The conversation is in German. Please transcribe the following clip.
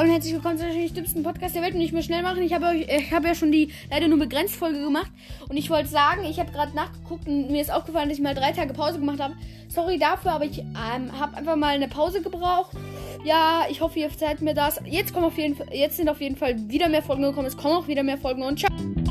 und herzlich willkommen zu dem dümmsten Podcast der Welt. Und ich muss schnell machen. Ich habe, ich habe ja schon die leider nur begrenzt Folge gemacht. Und ich wollte sagen, ich habe gerade nachgeguckt und mir ist aufgefallen, dass ich mal drei Tage Pause gemacht habe. Sorry dafür, aber ich ähm, habe einfach mal eine Pause gebraucht. Ja, ich hoffe, ihr verzeiht mir das. Jetzt kommen auf jeden Fall, jetzt sind auf jeden Fall wieder mehr Folgen gekommen. Es kommen auch wieder mehr Folgen und ciao.